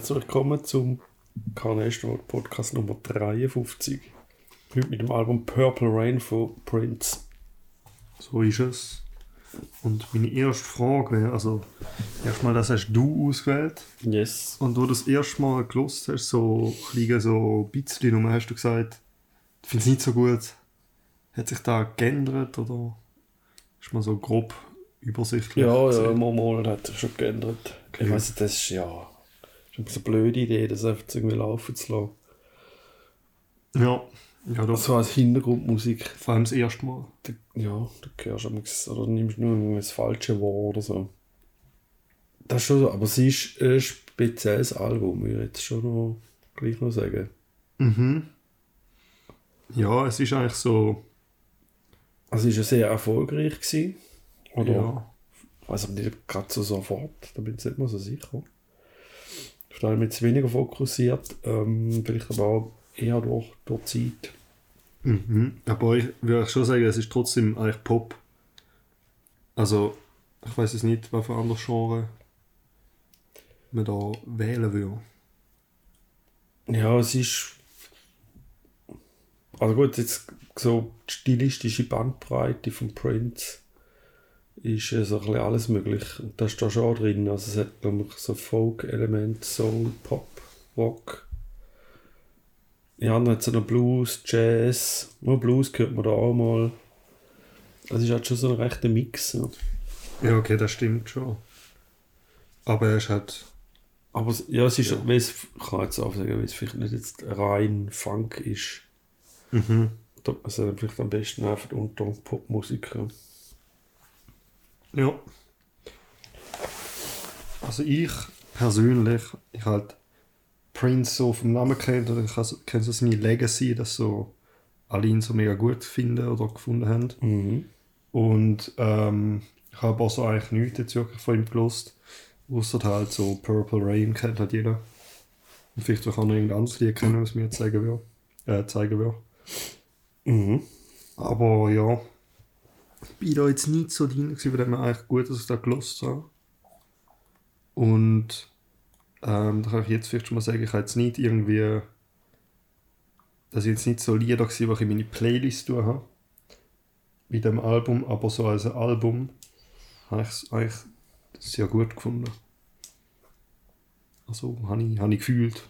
Herzlich willkommen zum Carnation World Podcast Nummer 53. Heute mit dem Album Purple Rain von Prince. So ist es. Und meine erste Frage wäre, also erstmal, das hast du ausgewählt. Yes. Und wo du das erste Mal gelost hast, so ein so bisschen rum, hast du gesagt, du findest es nicht so gut. Hat sich da geändert oder ist mal so grob übersichtlich? Ja, ja, erzählt? mal, mal hat sich schon geändert. Ich Okay. weiss nicht, das ist ja ist eine blöde Idee, das einfach irgendwie laufen zu lassen. Ja, ja doch. So als Hintergrundmusik. Vor allem das erste Mal. Da, ja, du hörst amigs- oder nimmst nur irgendwie das falsche Wort oder so. Das ist schon so, aber es ist ein spezielles Album, würde ich jetzt schon noch gleich noch sagen. Mhm. Ja, es ist eigentlich so. Also es war ja sehr erfolgreich. Gewesen, oder? Ja. Ich weiß aber nicht gerade so sofort, da bin ich nicht mal so sicher. Ich habe mich jetzt weniger fokussiert, ähm, vielleicht aber auch eher durch, durch Zeit. Mhm. Aber ich würde schon sagen, es ist trotzdem eigentlich Pop. Also, ich weiß es nicht, was für andere Genre man da wählen würde. Ja, es ist. Also gut, jetzt so die stilistische Bandbreite von Prince ist so ein bisschen alles möglich. Und das ist da schon drin. Also es hat, glaube ich, so Folk-Element, Soul, Pop, Rock. Ja, dann hat es noch Blues, Jazz. Nur Blues hört man da auch mal. Das ist halt schon so ein rechter Mix. Ja. Ja, okay, das stimmt schon. Aber er ist halt. Aber es- ja, es ist, Ja. es, ich kann jetzt auch sagen, weil es vielleicht nicht jetzt rein Funk ist. Mhm. Da also vielleicht am besten einfach unter Popmusiker. Ja. Also ich persönlich, ich halt Prince so vom Namen kennt oder ich kenne so seine Legacy, dass so alle ihn so mega gut finden oder gefunden haben. Mhm. Und ähm, ich habe auch so eigentlich nichts jetzt wirklich von ihm gelost. Außer halt so Purple Rain kennt halt jeder. Und vielleicht auch noch irgendein anderes Lied kennen, was mir jetzt zeigen will. Äh, zeigen will. Mhm. Aber ja, bin da jetzt nicht so drin, gewesen, dem her eigentlich gut, dass ich da gelost habe. Und ähm, da kann ich jetzt vielleicht schon mal sagen, ich habe jetzt nicht irgendwie, dass ich jetzt nicht so Lieder gewesen, die ich in meine Playlist tun habe. Mit dem Album, aber so als Album habe ich es eigentlich sehr gut gefunden. Also habe ich, habe ich gefühlt.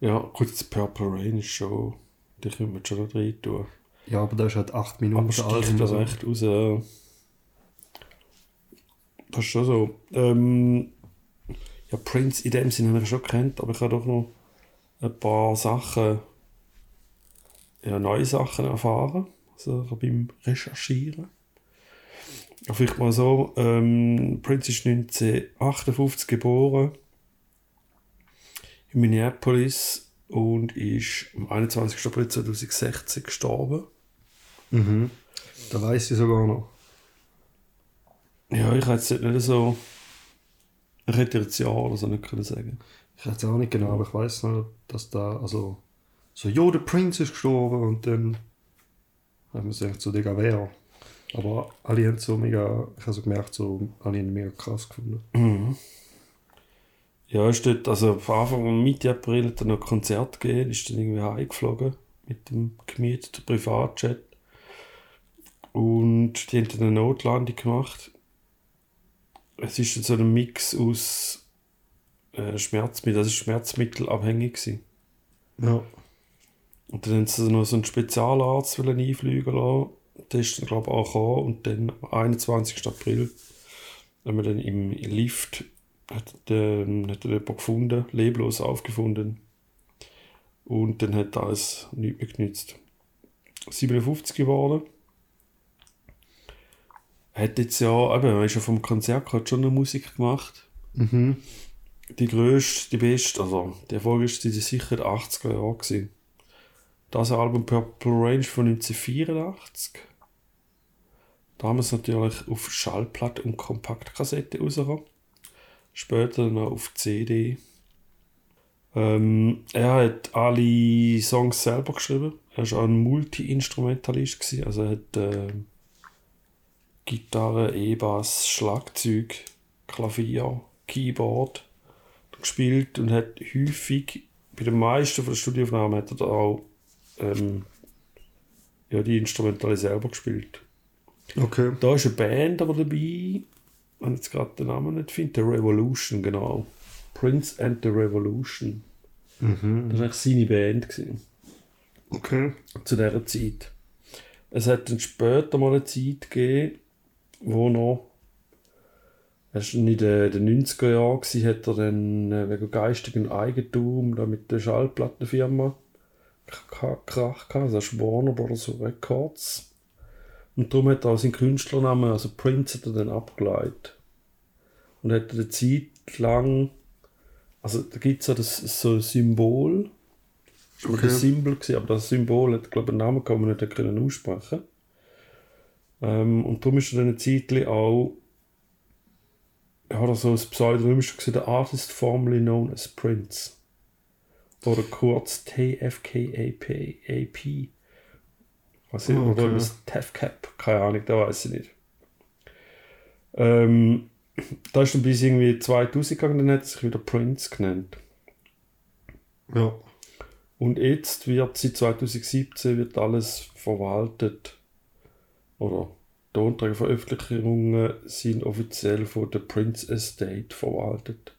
Ja, das Purple Rain ist schon. Die können wir schon da drin tun. Ja, aber da ist halt 8 Aber Minuten sticht das echt raus. äh, Das ist schon so. Ähm, ja, Prince in dem Sinne habe ich schon kennt, aber ich habe doch noch ein paar Sachen, ja, neue Sachen erfahren. Also beim Recherchieren. Ja, vielleicht mal so, ähm, Prince ist 1958 geboren in Minneapolis und ist am 21. April 2016 gestorben. Mhm. Da weiß ich sogar noch. Ja, ich hätte jetzt nicht so. Ich hätte jetzt ja oder so nicht können sagen. Ich weiß auch nicht genau, aber ich weiß noch, dass da, also, so, jo, der Prince ist gestorben und dann haben wir gesagt, so, Digga, wer? Aber alle haben so mega, ich habe so gemerkt, so, alle haben mega krass gefunden. Mhm. Ja, ist dort, also von Anfang an Mitte April hat er noch ein Konzert gegeben, ist dann irgendwie heimgeflogen mit dem gemieteten Privatjet. Und die haben dann eine Notlandung gemacht. Es ist so ein Mix aus äh, Schmerzmittel, das ist schmerzmittelabhängig gewesen. Ja. Und dann haben sie noch so einen Spezialarzt einfliegen lassen. Der ist dann, glaube ich, auch gekommen. Und dann am 21. April haben wir dann im Lift hat, ähm, hat er jemanden gefunden, leblos aufgefunden. Und dann hat alles nichts mehr genützt. 57 geworden. Hat jetzt ja, eben, er ist ja vom Konzert hat schon noch Musik gemacht. Mhm. Die grösste, die beste, also die erfolgreichste, die sicher in den 80er Jahren gewesen. Das Album Purple Range von 1984. Damals natürlich auf Schallplatte und Kompaktkassette rausgekommen. Später dann auch auf CD. Ähm, er hat alle Songs selber geschrieben. Er war auch ein Multi-Instrumentalist. Also er hat äh, Gitarre, E-Bass, Schlagzeug, Klavier, Keyboard gespielt und hat häufig, bei den meisten von den Studioaufnahmen hat er da auch ähm, ja, die Instrumentale selber gespielt. Okay. Da ist eine Band aber dabei, ich jetzt gerade den Namen nicht finde, The Revolution, genau. Prince and the Revolution. Mhm. Das war eigentlich seine Band. Gewesen. Okay. zu dieser Zeit. Es hat dann später mal eine Zeit gegeben, wo noch, erst in den, den 90er Jahren war, hat er dann äh, wegen geistigem Eigentum da mit der Schallplattenfirma Krach gehabt, also das ist Warner Brothers Records. Und darum hat er auch seinen Künstlernamen, also Prince, hat er dann abgeleitet. Und hat eine Zeit lang, also da gibt es ja das, so ein Symbol, Okay. Das Symbol gewesen, aber das Symbol hat, glaube ich, einen Namen gehabt, man nicht können aussprechen ähm, Und darum ist er dann eine Zeit lang auch ja, oder so ein Pseudonym ist gewesen, der Artist formerly known as Prince. Oder kurz TFKAP. AP. Was ist, Oh, oder okay. das TFCAP, keine Ahnung, da weiß ich nicht. Ähm, da ist dann bis irgendwie 2000 gegangen, dann hat er sich wieder Prince genannt. Ja. Und jetzt wird seit 2017 wird alles verwaltet. Oder die Anträge Veröffentlichungen sind offiziell von der Prince Estate verwaltet.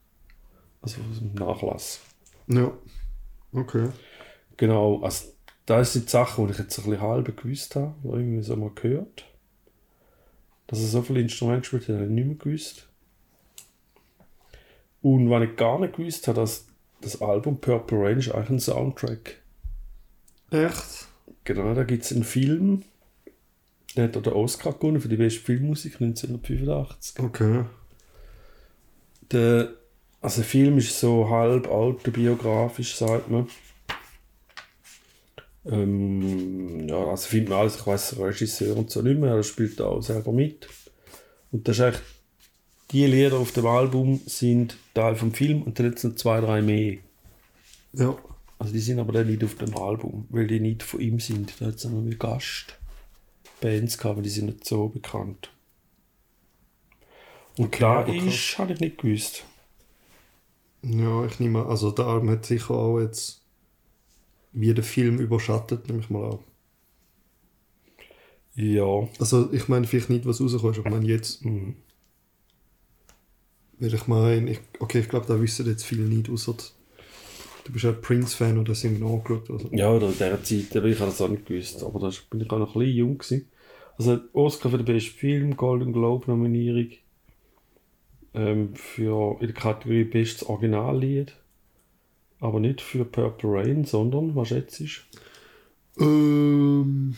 Also aus dem Nachlass. Ja. Okay. Genau, also das sind die Sachen, die ich jetzt ein bisschen halb gewusst habe, oder irgendwie so mal gehört. Dass er so viele Instrumente gespielt hat, habe ich nicht mehr gewusst. Und was ich gar nicht gewusst habe, dass das Album Purple ist eigentlich ein Soundtrack. Echt? Genau, da gibt es einen Film, der hat auch den Oscar gewonnen für die beste Filmmusik 1985. Okay. Der, also der Film ist so halb autobiografisch, sagt man. Ähm, ja, also findet man alles, ich weiß Regisseur und so nicht mehr, er spielt da auch selber mit. Und das ist echt, die Lieder auf dem Album sind Teil vom Film und dann noch zwei, drei mehr. Ja. Also die sind aber dann nicht auf dem Album, weil die nicht von ihm sind. Da hat es noch mit Gastbands gehabt, aber die sind nicht so bekannt. Und Okay, da aber krass. ist, habe ich nicht gewusst. Ja, ich nehme also der Album hat sicher auch jetzt wie der Film überschattet, nehme ich mal an. Ja. Also ich meine vielleicht nicht, was rauskommt, ich meine jetzt. Mhm. Weil ich meine, ich, okay, ich glaube, da wissen jetzt viele nicht, außer du bist ja Prince-Fan oder hast ihn angeschaut. Also. Ja, oder in dieser Zeit, aber ich habe das auch nicht gewusst. Aber da bin ich auch noch ein bisschen jung gewesen. Also Oscar für den besten Film, Golden Globe Nominierung ähm, für in der Kategorie Bestes Originallied. Aber nicht für Purple Rain, sondern, was schätzt du? Ähm.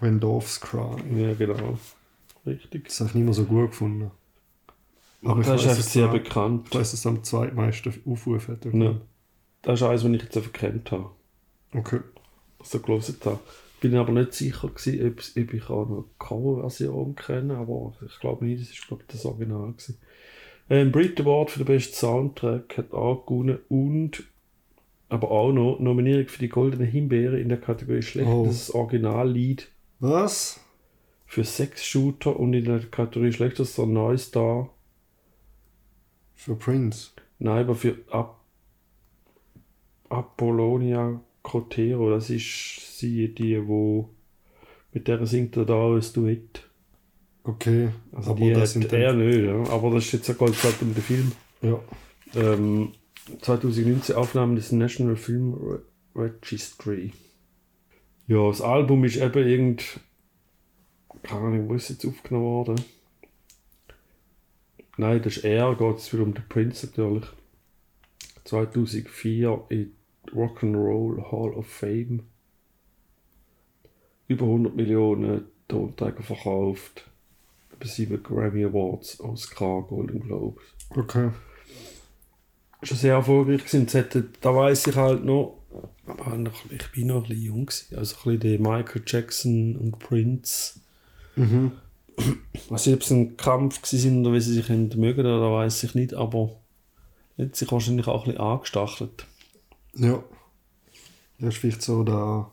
When Doves Cry. Ja, genau. Richtig. Das habe ich nicht mehr so gut gefunden. Aber ich das ist einfach sehr bekannt. Ich weiß, dass er am zweitmeisten Aufrufe hat. Ja. Das ist eines, was ich jetzt gekannt habe. Okay. so gelesen habe. Bin aber nicht sicher gewesen, ob, ich auch noch eine Coverversion kenne, aber ich glaube nicht, das glaube ich das Original gewesen. Ähm, Brit Award für den besten Soundtrack hat auch gewonnen und aber auch noch Nominierung für die Goldene Himbeere in der Kategorie Schlechtes Originallied Was? für Sex-Shooter und in der Kategorie Schlechtester Neustar, Für Prince. nein, aber für Ap Apollonia Cotero, das ist sie, die, wo mit der singt er da ein Duett. Okay. Also aber die das hat er nicht, ja. aber das ist jetzt ein Goldplatte um den Film. ja. Ähm, 2019 Aufnahmen des National Film Re Registry. Ja, das Album ist eben irgend... Keine Ahnung, wo ist es jetzt aufgenommen worden? Nein, das ist er, geht es wieder um den Prince natürlich. 2004 in Rock'n'Roll Hall of Fame. Über 100 Millionen Tonträger verkauft. Über 7 Grammy Awards, Oscar, Golden Globes Okay. schon sehr erfolgreich gewesen. Da weiß ich halt noch, ich bin noch ein bisschen jung gewesen. Also ein bisschen der Michael Jackson und Prince. Mhm. Ich weiß nicht, ob es ein Kampf sind oder wie sie sich mögen, oder weiß ich nicht, aber hat sich wahrscheinlich auch ein bisschen angestachelt. Ja. Das ist vielleicht so der,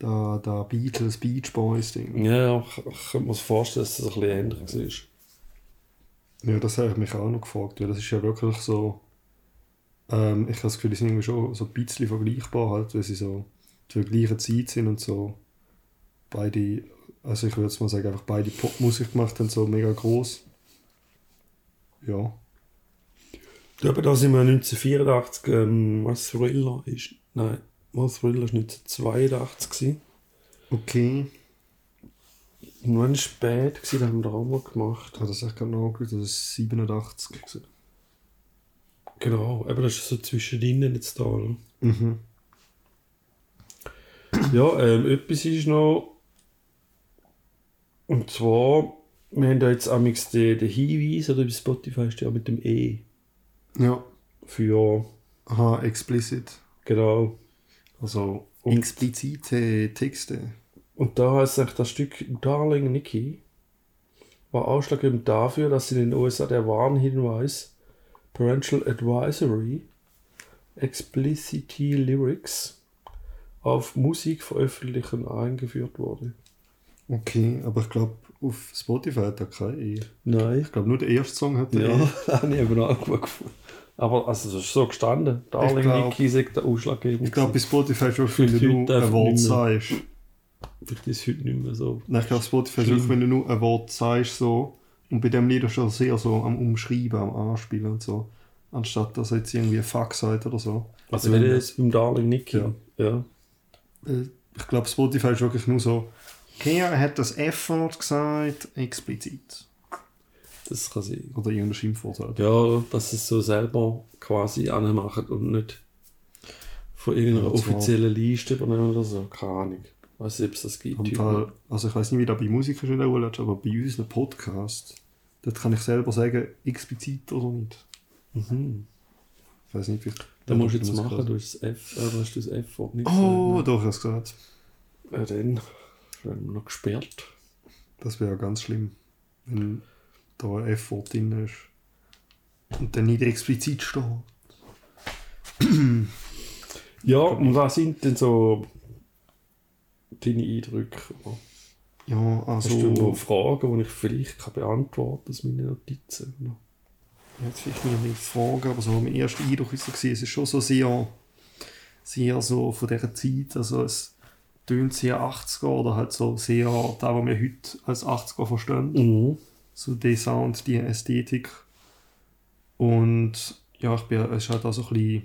der, der Beatles Beach Boys Ding. Ja, ich, ich könnte mir vorstellen, dass das ein bisschen ähnlich war. Ja, das habe ich mich auch noch gefragt, weil das ist ja wirklich so. Ähm, ich habe das Gefühl, die sind irgendwie schon so ein bisschen vergleichbar, halt, weil sie so zur gleichen Zeit sind und so beide, also ich würde jetzt mal sagen, einfach beide Popmusik gemacht haben, so mega groß. Ja. Aber da sind wir 1984, ähm, was Thriller ist, nein, was Thriller ist 1982 gewesen. Okay. Und wann spät gewesen, da haben wir auch mal gemacht. Habe das echt gerade nachgeschaut, das ist 87 gewesen. Genau, aber das ist so zwischendrin jetzt da, oder? Mhm. Ja, ähm, etwas ist noch. Und zwar, wir haben da jetzt amigs den, den Hinweis, oder bei Spotify ist ja mit dem E. Ja. Für, Aha, explicit. genau. Also explizite Texte. Und da heißt eigentlich das Stück Darling Nikki war ausschlaggebend dafür, dass in den USA der Warnhinweis Parental Advisory Explicity Lyrics auf Musik veröffentlichen eingeführt wurde. Okay, aber ich glaube, auf Spotify hat er kein E. Nein. Ich glaube, nur der erste Song hat er Ja, E. habe ich eben auch gut gefunden. Aber also, das ist so gestanden. Darling Nikki sagt der ausschlaggebend. Ich glaube, bei Spotify ist auch, wenn du heute ein Wort sagst. Ist es heute nicht mehr so. Nein, ich glaube, Spotify ist wenn du nur ein Wort sagst, so. Und bei dem Lied ist er sehr so am Umschreiben, am Anspielen und so. Anstatt dass er jetzt irgendwie ein Fuck sagt oder so. Also, wenn dem- jetzt beim Darling Nikki. Ja. ja. Äh, Ich glaube, Spotify ist wirklich nur so. Er hat das F-Wort gesagt, explizit. Das kann sein. Oder irgendein Schimpfwort. Ja, dass sie es so selber quasi anmachen und nicht von irgendeiner Ja, offiziellen Liste übernehmen oder so. Keine Ahnung. Weiß nicht, ob es das gibt. Fall, also ich weiß nicht, wie das bei Musikern Rolle ist, aber bei unseren Podcast, dort kann ich selber sagen, explizit oder nicht. Mhm. Ich weiß nicht, wie Da musst du jetzt machen, du hast das F, äh, hast du das F-Wort nicht Oh, gesagt. doch, ich habe es gesagt. ne? Ja, dann werden wir noch gesperrt. Das wäre ja ganz schlimm, wenn da ein F-Wort drin ist. Und dann nicht explizit steht. Ja, und was sind denn so deine Eindrücke? Ja, Hast du noch also. Fragen, die ich vielleicht kann beantworten aus meinen Notizen? Jetzt vielleicht nicht mehr fragen, aber so mein erster Eindruck ist so gewesen, es ist schon so sehr, sehr so von dieser Zeit, also es tönt sehr 80er oder halt so sehr da, was wir heute als 80er verstehen. Mhm. So der Sound, die Ästhetik. Und ja, ich bin, es ist halt auch so ein bisschen,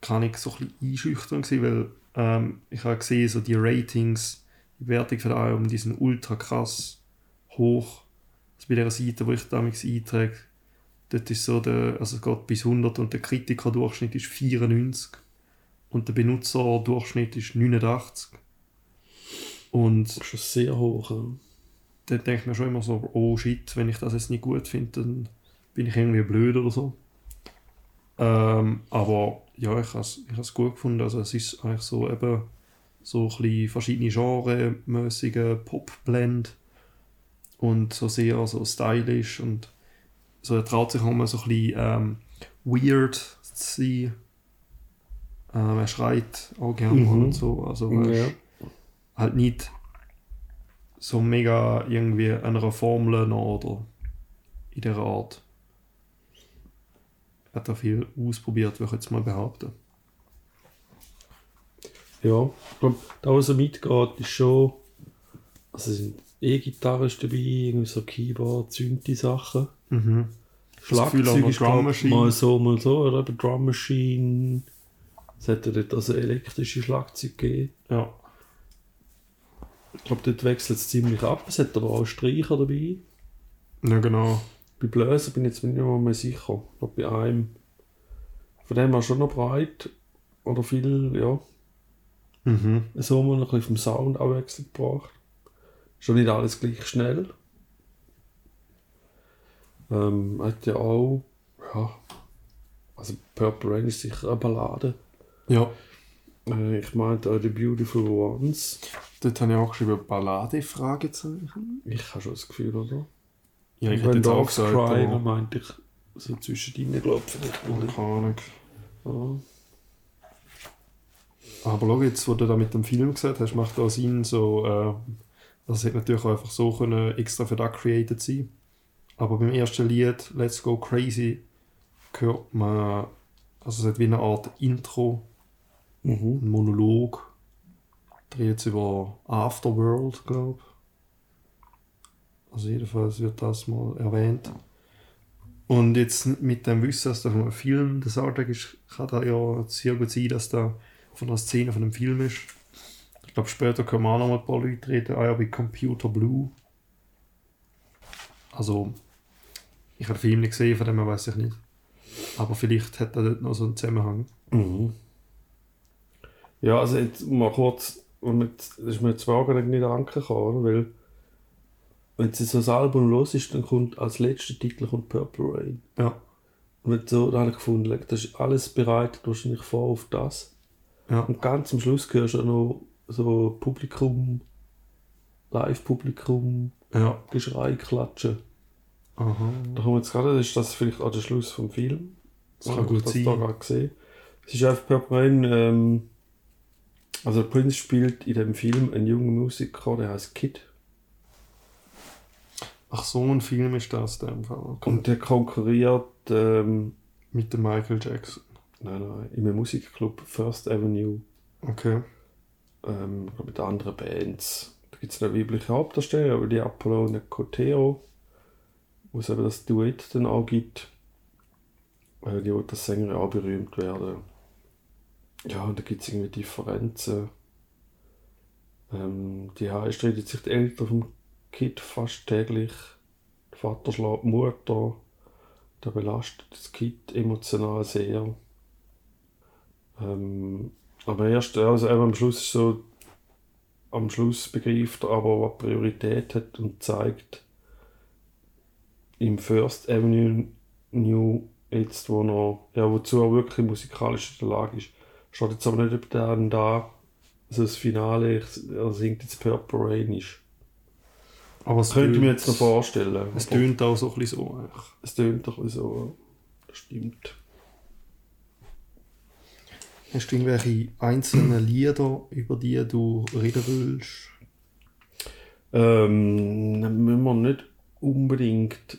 kann ich so ein bisschen einschüchternd gewesen, weil ähm, ich habe gesehen, so die Ratings, die Wertung für das Album, die sind ultra krass hoch. Also bei dieser Seite, wo ich damals eintrage, dort ist so der, also es geht bis 100 und der Kritikerdurchschnitt ist 94 und der Benutzerdurchschnitt ist 89. Und Das ist schon sehr hoch. Ja. Dann denke ich mir schon immer so, oh shit, wenn ich das jetzt nicht gut finde, dann bin ich irgendwie blöd oder so. Ähm, aber ja, ich habe es ich has gut gefunden. Also es ist eigentlich so eben so ein bisschen verschiedene Genre-mäßige Pop-Blend und so sehr so stylisch und so er traut sich auch mal so ein bisschen ähm, weird zu sein. Ähm, er schreit auch gerne Mhm. und so. Also weißt, Ja. halt nicht so mega irgendwie einer Formel noch oder in der Art. Er hat da viel ausprobiert, würde ich jetzt mal behaupten. Ja, ich glaube, da was er mitgeht, ist schon. Also es sind E-Gitarre ist dabei, irgendwie so Keyboard. Mhm. Das Gefühl, auch Schlagzeug ist Drum Machine. mal so, mal so, oder eben Drum Machine. Es ja dort also elektrische Schlagzeug gegeben. Ja. Ich glaube, dort wechselt es ziemlich ab. Es hat aber auch Streicher dabei. Ja, genau. Bei Bläser bin ich jetzt nicht mehr, sicher. Ich glaube, bei einem. Von dem her schon noch breit. Oder viel, ja. Mhm. So haben wir noch ein bisschen vom Sound Abwechslung gebracht. Schon nicht alles gleich schnell. Ähm, hat ja auch, ja, also Purple Rain ist sicher eine Ballade. Ja. Äh, ich meinte auch The Beautiful Ones. Dort habe ich auch geschrieben, Ballade, Fragezeichen. Ich habe schon das Gefühl, oder? Ja, ich When hätte jetzt auch gesagt, Cry, da aber meinte ich so ich. vielleicht noch nicht. keine Ahnung. Ja. Aber schau jetzt, wo du da mit dem Film gesagt hast, macht auch Sinn, so, äh, es hätte natürlich auch einfach so können extra für das created sein. Aber beim ersten Lied, Let's Go Crazy, hört man, also es hat wie eine Art Intro, Mhm. ein Monolog, dreht sich über Afterworld, glaube ich. Also jedenfalls wird das mal erwähnt. Und jetzt mit dem Wissen, dass da von einem Film der Soundtrack ist, kann da ja sehr gut sein, dass da von einer Szene von einem Film ist. Ich glaube, später können wir auch noch mal ein paar Leute reden. Ah ja, bei Computer Blue. Also, ich habe den Film nicht gesehen, von dem weiß ich nicht. Aber vielleicht hat er dort noch so einen Zusammenhang. Mhm. Ja, also jetzt mal kurz, und jetzt, das ist mir jetzt wahrscheinlich nicht angekommen, weil wenn du so ein Album los ist, dann kommt als letzter Titel kommt Purple Rain. Ja, Und wenn so, da habe ich gefunden, das ist alles bereitet wahrscheinlich vor auf das. ja. Und ganz am Schluss hörst du noch so Publikum, Live-Publikum, Ja. Geschrei, Klatschen. Aha. Da kommt jetzt gerade, ist das vielleicht auch der Schluss vom Film. Das kann gut das sein. da gesehen. Es ist einfach Purple Rain, ähm, also Prince spielt in dem Film einen jungen Musiker, der heißt Kid. Ach, so ein Film ist das in dem Fall. Okay. Und der konkurriert ähm, Mit dem Michael Jackson. nein, nein, in einem Musikclub First Avenue Okay. ähm, mit anderen Bands. Da gibt es eine weibliche Hauptdarsteller, aber die Apollone Cotero, wo es eben das Duett dann auch gibt. Äh, die will das Sängerin auch berühmt werden. Ja, und da gibt es irgendwie Differenzen. Ähm, die Heiß streitet sich die Eltern vom Kind fast täglich. Der Vater schlägt die Mutter. Der belastet das Kind emotional sehr. Ähm, aber erst, also eben am Schluss ist so, am Schluss begreift er aber, was Priorität hat und zeigt im First Avenue New jetzt, wo er, ja, wozu er wirklich musikalisch in der Lage ist. Steht jetzt aber nicht, ob dann da, also das Finale, er singt jetzt Purple Rain ist. Aber es Das könnte ich mir jetzt noch vorstellen. Es tönt auch so ein bisschen so. eigentlich. es tönt ein bisschen so, das stimmt. Hast du irgendwelche einzelnen Lieder, über die du reden willst? Ähm, müssen wir nicht unbedingt.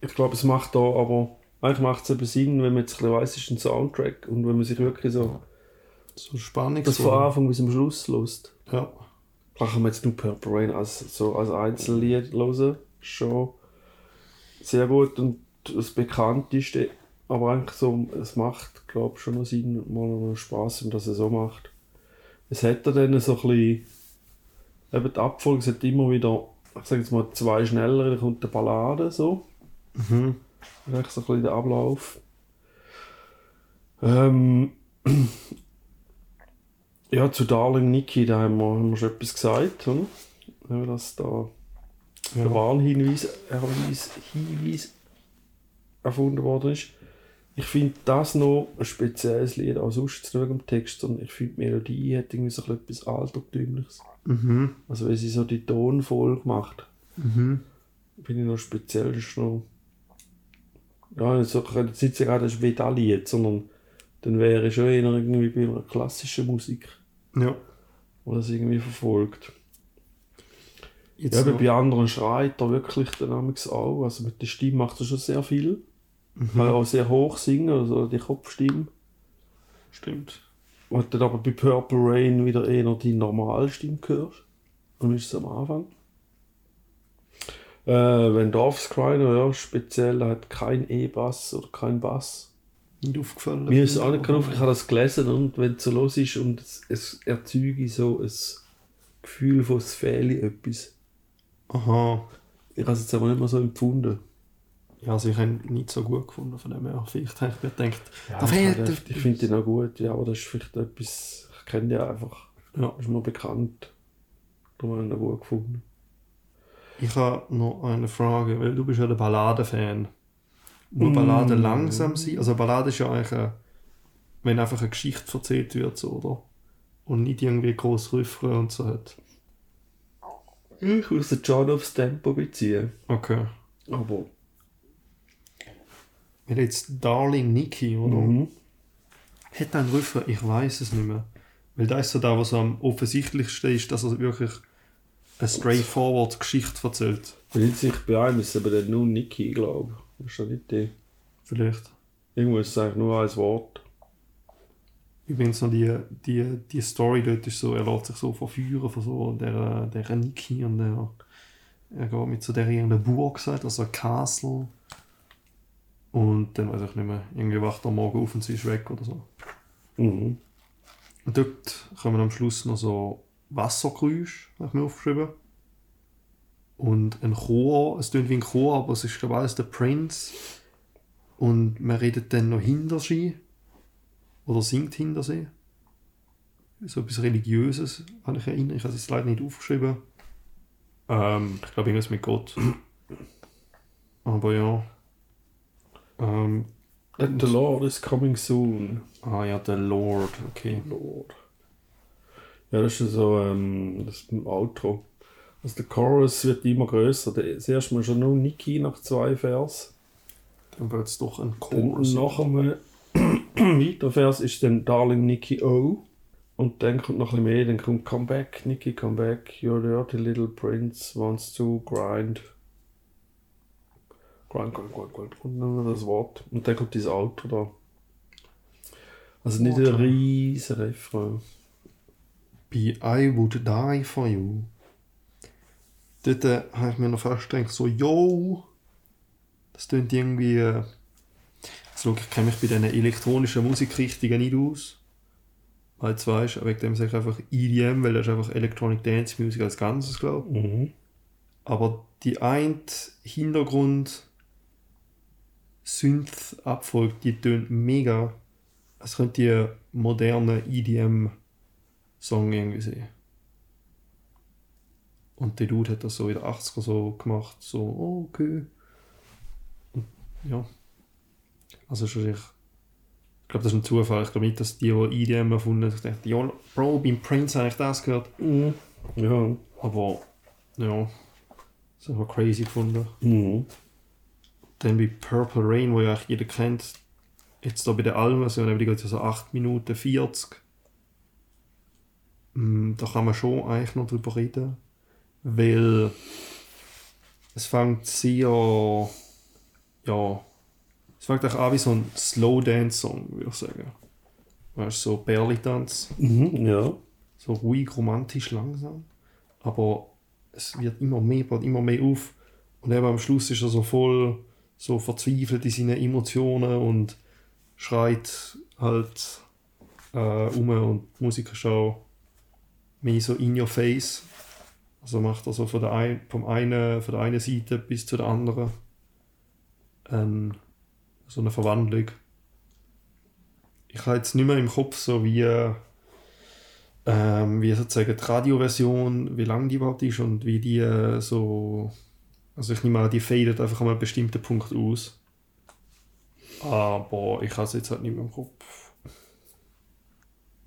Ich glaube, es macht da aber. Eigentlich macht es eben Sinn, wenn man jetzt ein bisschen weiss, es ist ein Soundtrack und wenn man sich wirklich so So spannend. das von Anfang bis zum Schluss lässt. Ja. Klar kann man jetzt nur Purple Rain als, so als Einzellied hören. Schon sehr gut und das bekannteste. Aber eigentlich so, es macht, glaube ich, schon noch Sinn, mal noch Spaß, wenn das so macht. Es hat ja dann so ein bisschen, eben die Abfolge, es hat immer wieder, ich sage jetzt mal, zwei schnellere, dann kommt eine Ballade, so. Mhm. Eigentlich so ein bisschen der Ablauf. Ähm, ja, zu Darling Nikki, da haben wir, haben wir schon etwas gesagt, oder? Ja, dass da der Ja. Warnhinweis Hinweis, Hinweis erfunden worden ist. Ich finde das noch ein spezielles Lied, auch sonst nicht wegen dem Text, sondern ich finde die Melodie hat irgendwie so etwas Altertümliches. Mhm. Also wenn sie so die Tonfolge macht, Mhm. finde ich noch speziell, das ist noch... Ja, jetzt nicht sagen, das ist wie das Lied, sondern dann wäre ich schon eher irgendwie bei einer klassischen Musik, Ja. die das irgendwie verfolgt. Jetzt Ja, aber bei anderen schreit er wirklich dynamics auch. Also mit der Stimme macht er schon sehr viel. Mhm. Kann auch sehr hoch singen, also die Kopfstimme. Stimmt. Und dann aber bei Purple Rain wieder eher die Normalstimme hörst. Und ist es am Anfang. Äh, wenn Dorfs Crying, ja, speziell hat kein E-Bass oder kein Bass. Nicht aufgefallen. Mir ist auch nicht genug, ich habe das gelesen und wenn es so los ist und es, es erzeuge so ein Gefühl von es fehle etwas. Aha. Ich habe es jetzt aber nicht mehr so empfunden. Ja, also ich habe ihn nicht so gut gefunden von dem her. Vielleicht habe ich mir gedacht, Ja, da ich, fehlt etwas. ich finde den auch gut, ja, aber das ist vielleicht etwas, ich kenne den einfach, Ja. ist mir bekannt. Darum habe ich ihn auch gut gefunden. Ich habe noch eine Frage, weil du bist ja der Balladen-Fan. Muss Balladen Mm. langsam sein? Also Ballade ist ja eigentlich, eine, wenn einfach eine Geschichte erzählt wird, so, oder? Und nicht irgendwie groß Refrain und so hat. Ich muss den John aufs Tempo beziehen. Okay. Aber. Weil jetzt Darling Nikki, oder? Mhm. Hat ein Refrain? Ich weiß es nicht mehr. Weil da ist so da, was am offensichtlichsten ist, dass er wirklich eine straightforward Geschichte erzählt. Bin ich sicher bei einem ist es aber dann nur Niki, glaube ich. Das ist ja nicht die. Vielleicht. Irgendwo ist es eigentlich nur ein Wort. Übrigens noch die, die, die Story dort ist so, er lässt sich so verführen von so der, der Niki und der, er geht mit so der irgendeiner Burg, sagt, also ein Castle. Und dann weiß ich nicht mehr, irgendwie wacht er morgen auf und sie ist weg oder so. Mhm. Und dort kommen am Schluss noch so Wassergeräusche, habe ich mir aufgeschrieben. Und ein Chor, es klingt wie ein Chor, aber es ist glaube ich alles der Prince. Und man redet dann noch hinter sie. Oder singt hinter sie. So etwas Religiöses, kann ich erinnern. Ich habe es leider nicht aufgeschrieben. Ähm, ich glaube irgendwas mit Gott. Aber ja. Ähm, And the Lord is coming soon. ah ja, der Lord, okay. Lord. Ja, das ist so ähm, das ist ein Outro. Also der Chorus wird immer größer. Das erste Mal schon nur Niki nach zwei Vers. Dann wird es doch ein Dann Chorus. nach einem weiteren Vers ist dann Darling Nikki O. Und dann kommt noch ein bisschen mehr, dann kommt Come back, Nikki, come back, your dirty little prince wants to grind. Grind, grind, grind, grind, und dann das Wort. Und dann kommt dieses Auto da. Also nicht ein riesen Refrain. Be I would die for you. Dort äh, habe ich mir noch fast gedacht, so, yo, das klingt irgendwie. Äh, also, ich kenne mich bei diesen elektronischen Musikrichtungen nicht aus. Weil jetzt weißt, wegen dem sage ich einfach EDM, weil das ist einfach Electronic Dance Music als Ganzes, glaube ich. Mhm. Aber die ein Hintergrund Synth-Abfolge, die tönt mega. Es könnte die moderne EDM-Song irgendwie sein. Und der Dude hat das so in den 80er so gemacht, so, oh, okay. Und, ja. Also wahrscheinlich, ich glaube, das ist ein Zufall. Ich glaube nicht, dass die, die EDM erfunden haben, dachten, ja, Bro, beim Prince habe ich das gehört. Mhm. Ja. Aber, ja, das habe ich crazy gefunden. Mhm. Dann bei Purple Rain, wo ja eigentlich jeder kennt, jetzt da bei der aber die geht ja so 8 Minuten 40. Mm, Da kann man schon eigentlich noch drüber reden, weil es fängt sehr, ja, es fängt eigentlich an wie so ein Slow Dance Song, würde ich sagen. Weißt du, so Berli-Tanz, Mhm. Ja. so ruhig, romantisch, langsam. Aber es wird immer mehr, baut immer mehr auf. Und eben am Schluss ist er so voll so verzweifelt in seinen Emotionen und schreit halt äh, um und die Musik ist auch mehr so in your face. Also macht er so von der, ein, vom einen, von der einen Seite bis zu der anderen ähm, so eine Verwandlung. Ich habe jetzt nicht mehr im Kopf so wie ähm, wie sozusagen die Radioversion, wie lang die überhaupt ist und wie die äh, so. Also ich nehme an, die fadet einfach an einem bestimmten Punkt aus. Aber ich habe es jetzt halt nicht mehr im Kopf.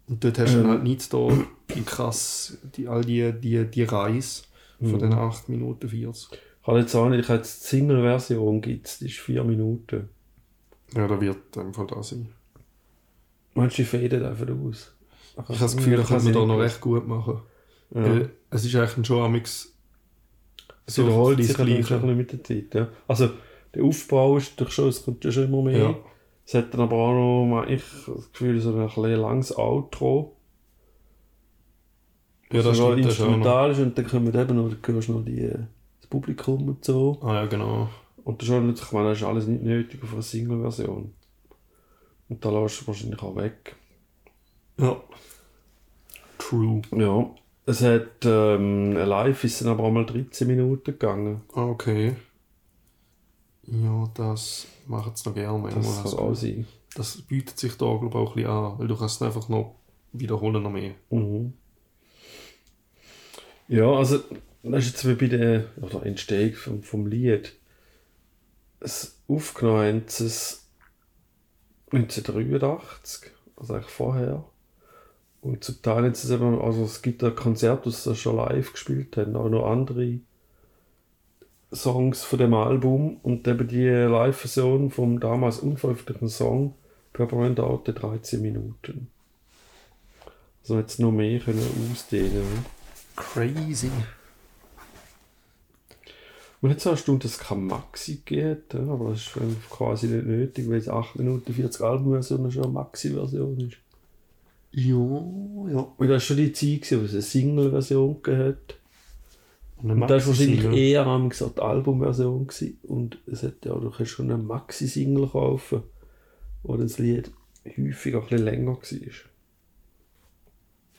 Und dort hast du dann Ähm. halt nicht da die krass, die, all die, die, die Reise von Mhm. den 8 Minuten 40. Ich habe jetzt auch nicht, ich habe jetzt die Single-Version, gibt's, die ist vier Minuten. Ja, da wird in Fall da sein. Meinst du, die fadet einfach aus? Ich habe das Gefühl, da kann man da noch recht gut machen. Ja. Weil es ist eigentlich schon amix so wiederholt das Gleiche. ein bisschen mit der Zeit. Ja. Also, der Aufbau ist doch schon, es kommt ja schon immer mehr. Ja. Es hat dann aber auch noch, ich das Gefühl, so ein bisschen langes Outro. Ja, das so stimmt, instrumental ist und dann kommen eben noch, dann hörst du noch die, das Publikum und so. Ah ja, genau. Und das ist, nicht, ich meine, das ist alles nicht nötig auf einer Single-Version. Und da lässt du wahrscheinlich auch weg. Ja. True. Ja. Es hat, ähm, live ist es aber auch mal 13 Minuten gegangen. Ah, Okay. Ja, das macht es noch gerne. Das kann auch sein. das bietet sich da glaube ich auch ein bisschen an, weil du kannst es einfach noch wiederholen noch mehr. Mhm. Ja, also, das ist jetzt wie bei der oder Entstehung vom, vom Lied. Es aufgenommen haben sie es 1983, also eigentlich vorher. Und zum Teil sie es eben, also es gibt ein Konzert, das sie schon live gespielt haben, auch noch andere Songs von dem Album und eben die Live-Version vom damals unveröffentlichten Song Purple dauerte 13 Minuten. Also jetzt noch mehr können ausdehnen. Crazy. Man hat zwar Stunden, dass es kein Maxi geht, ja, aber das ist quasi nicht nötig, weil es 8 Minuten 40 Albumversion schon eine Maxi-Version ist. Ja, ja. Und das war schon die Zeit, wo es eine Single-Version gegeben hat. Und das war wahrscheinlich eher am gesagt die Albumversion gewesen. Und es hat ja, du kannst schon eine Maxi-Single kaufen, wo das Lied häufig auch ein bisschen länger war.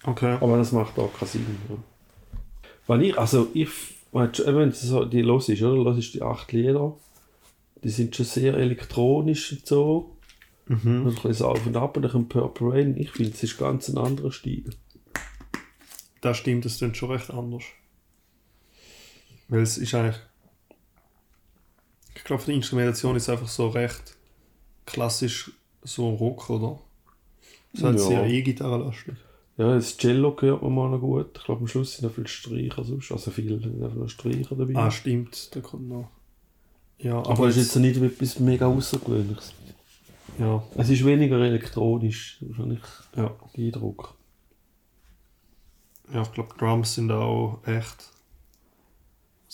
Okay. Aber das macht auch keinen Sinn. Ja. Weil ich, also ich, wenn du so die los ist, oder? Los ist die acht Lieder. Die sind schon sehr elektronisch und so. Mhm. Und ein bisschen auf und ab. Und dann kommt Purple Rain. Ich finde, es ist ganz ein anderer Stil. Das stimmt, das klingt schon recht anders. Weil es ist eigentlich. Ich glaube, die Instrumentation ist einfach so recht klassisch so Rock, oder? Es halt Ja. sehr E-Gitarre-lastig. Ja, das Cello hört man mal noch gut. Ich glaube, am Schluss sind noch viele Streicher sonst. Also viele noch Streicher dabei. Ah, stimmt, der kommt noch. Ja, aber es ist jetzt nicht etwas mega Außergewöhnliches. Ja, Es ist weniger elektronisch, wahrscheinlich ja. der Eindruck. ja, ich glaube, Drums sind auch echt.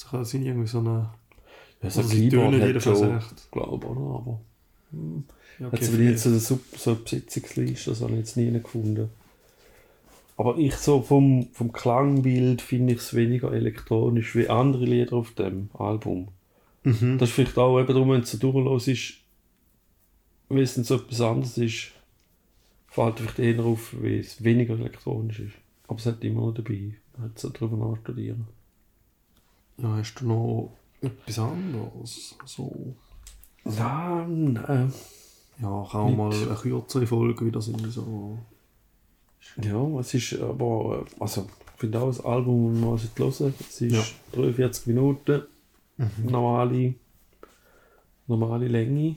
Also, das sind irgendwie so eine. Ja, so Also Töne hat jedenfalls schon, glaube ich, oder? aber... Ja, Hat sie jetzt so eine, so eine Besitzungsliste, das habe ich jetzt nie gefunden. Aber ich so vom, vom Klangbild finde ich es weniger elektronisch wie andere Lieder auf dem Album. Mhm. Das ist vielleicht auch eben darum, wenn es so durchlos ist, weil es dann so etwas anderes ist, fällt vielleicht eher auf, wie es weniger elektronisch ist. Aber es hat immer noch dabei. Man hat so drüber nachstudieren. Ja, hast du noch etwas anderes? So. Ja, nein. Ja, kann auch Nicht. mal eine kürzere Folge wieder sein. So. Ja, es ist aber, also ich finde auch das Album, man es hören, es ist Ja. 43 Minuten, normale, normale Länge.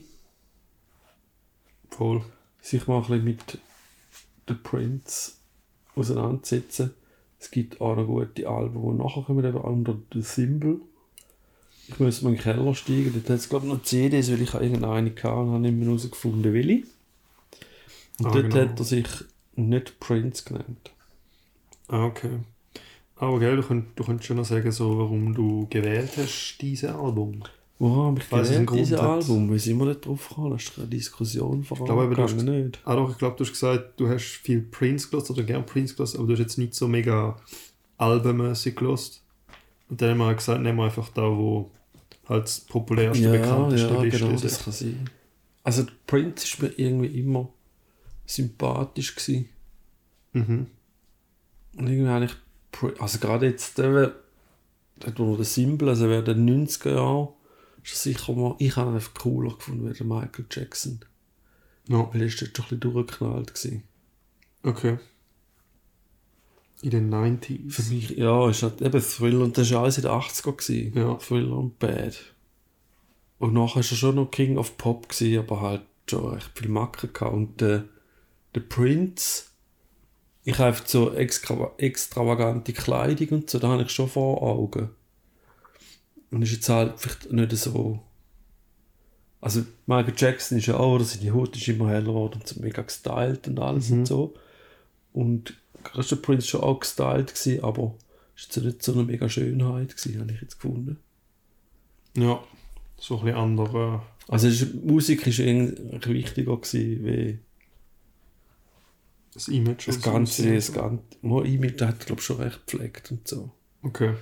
Voll. Sich mal ein bisschen mit The Prince auseinandersetzen. Es gibt auch noch gute Alben, die nachher kommen, eben unter The Symbol. Ich muss mal in den Keller steigen, dort hat es glaube ich noch CDs, weil ich irgendeine hatte und habe nicht mehr herausgefunden, welche. Und Ah, dort genau. hat er sich nicht Prince genannt. Ah, okay. Aber gell, du könntest, du könntest schon noch sagen, so, warum du gewählt hast, dieses Album. Wo habe ich Weil gewählt, dieses. Album? Wie sind wir nicht drauf gekommen? Das ist eine Diskussion glaube, eben, du hast- vorangegangen, nicht? Ah doch, ich glaube, du hast gesagt, du hast viel Prince gelost oder gern Prince gelost, aber du hast jetzt nicht so mega albenmäßig gelost. Und dann haben wir gesagt, nehmen wir einfach da, wo halt das populärste, Ja, bekannteste ja, Liste genau, ist. das kann sein. Also der Prince ist mir irgendwie immer sympathisch gewesen. Mhm. Und irgendwie eigentlich, also gerade jetzt, der, wo der Symbol, also während den 90er Jahren, ist er sicher mal, ich habe ihn einfach cooler gefunden wie der Michael Jackson. Ja, Weil er ist dort schon ein bisschen durchgeknallt gewesen. okay. In den Für 90s. mich, ja, ist halt eben Thriller und das war alles in den 80er. Gewesen. Ja. Thriller und Bad. Und nachher war er schon noch King of Pop, gewesen, aber halt schon recht viel Macken gehabt. Und der, der Prince, ich habe so extra, extravagante Kleidung und so, da habe ich schon vor Augen. Und ist jetzt halt vielleicht nicht so. Also, Michael Jackson ist ja auch, oder seine Haut ist immer heller geworden und mega gestylt und alles Mhm. und so. Und der Prince schon auch gestylt gewesen, aber ist jetzt nicht so eine mega Schönheit gewesen, habe ich jetzt gefunden. Ja, so ein bisschen andere. Also ist, Musik ist irgendwie wichtiger gewesen, wie Das Image. das so. Ganze, das Ganze. Image hat glaube ich schon recht gepflegt und so. Okay.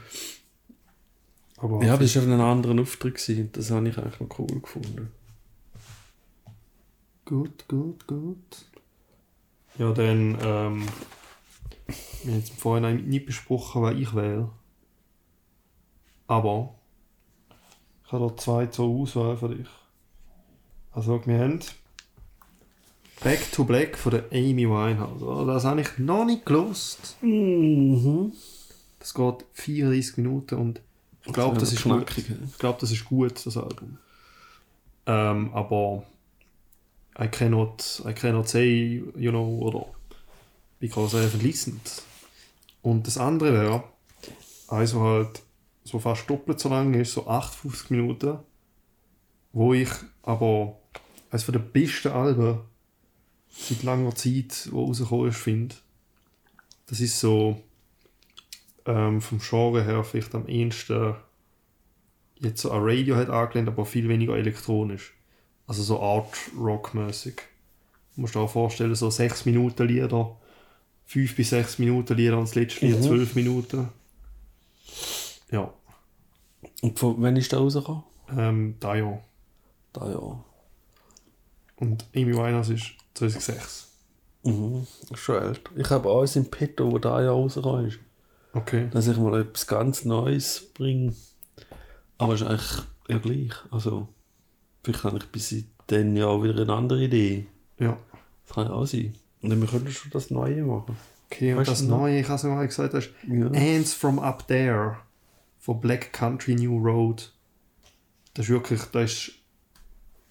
Aber Ja, aber es war einfach ein anderer Auftritt gewesen, und das habe ich eigentlich noch cool gefunden. Gut, gut, gut. Ja, dann, ähm, wir haben jetzt im Vorhinein nicht besprochen, was ich wähle. Aber ich habe da zwei zur Auswahl für dich. Also, wir haben Back to Black von der Amy Winehouse. oder? Das habe ich noch nicht gelost. Mhm. Das geht 34 Minuten und ich glaube, das, ist knackig. gut. Ich glaube, das ist gut, das Album. Ähm, aber I cannot, I cannot say, you know, oder because I haven't listened. Und das andere wäre, also halt so fast doppelt so lang ist, so 58 Minuten, wo ich aber eines von der besten Alben seit langer Zeit, wo rausgekommen ist, finde. Das ist so ähm, vom Genre her vielleicht am ehesten jetzt so an Radiohead angelehnt, aber viel weniger elektronisch. Also so Art Rock-mäßig. Du musst dir auch vorstellen, so 6 Minuten Lieder, 5 bis 6 Minuten Lieder und das letzte Lied Mhm. 12 Minuten. Ja, Und von wann ist der rausgekommen? ähm, da ja. Da ja. Und Amy Winehouse ist 2006. Mhm. Schon älter. Ich habe alles im Petto, wo da ja rausgekommen ist. Okay. Dass ich mal etwas ganz Neues bringe. Aber es ist eigentlich ja gleich. Also, vielleicht habe ich bis dann ja auch wieder eine andere Idee. Ja. Das kann ja auch sein. Und dann wir können schon das Neue machen. Okay, und Weißt das du? Neue, ich habe es mal gesagt, das ist Ja. Ants from Up There von Black Country New Road. Das ist wirklich, das ist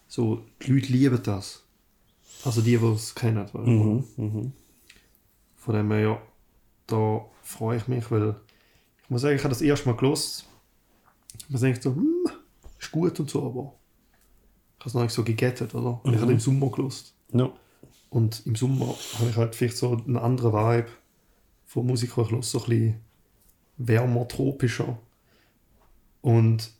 so, die Leute lieben das. Also die, die es kennen. du. Mhm. Mhm. Von dem her, ja, da freue ich mich, weil ich muss sagen, ich habe das erste Mal gelost. Man denkt so, hm, ist gut und so, aber ich habe es noch nicht so gegettet, oder? Ich habe im Sommer gelost. Ja. Und im Sommer habe ich halt vielleicht so einen anderen Vibe von Musik, die ich höre, so ein bisschen wärmer, tropischer. Und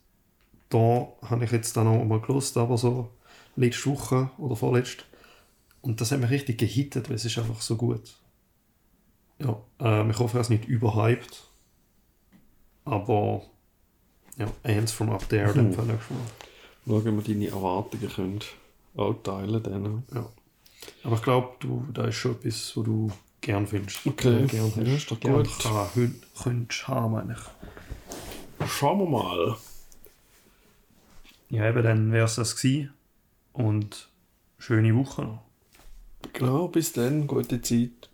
da habe ich jetzt dann auch mal gelost, aber so letzte Woche oder vorletzt. Und das hat mich richtig gehittet, weil es ist einfach so gut. Ja, ähm, ich hoffe, er ist nicht überhyped. Aber ja, Ants from Up There, den fand ich schon. Schauen, ob wir deine Erwartungen können auch teilen können. Ja. Aber ich glaube, du, da ist schon etwas, was du gern findest. Okay. Äh, gern hast. Ja, ist doch gern gut. Kann, hün- könntest haben, meine ich. Schauen wir mal. Ja, eben, dann wäre es das gewesen. Und schöne Woche noch. Genau, bis dann, gute Zeit.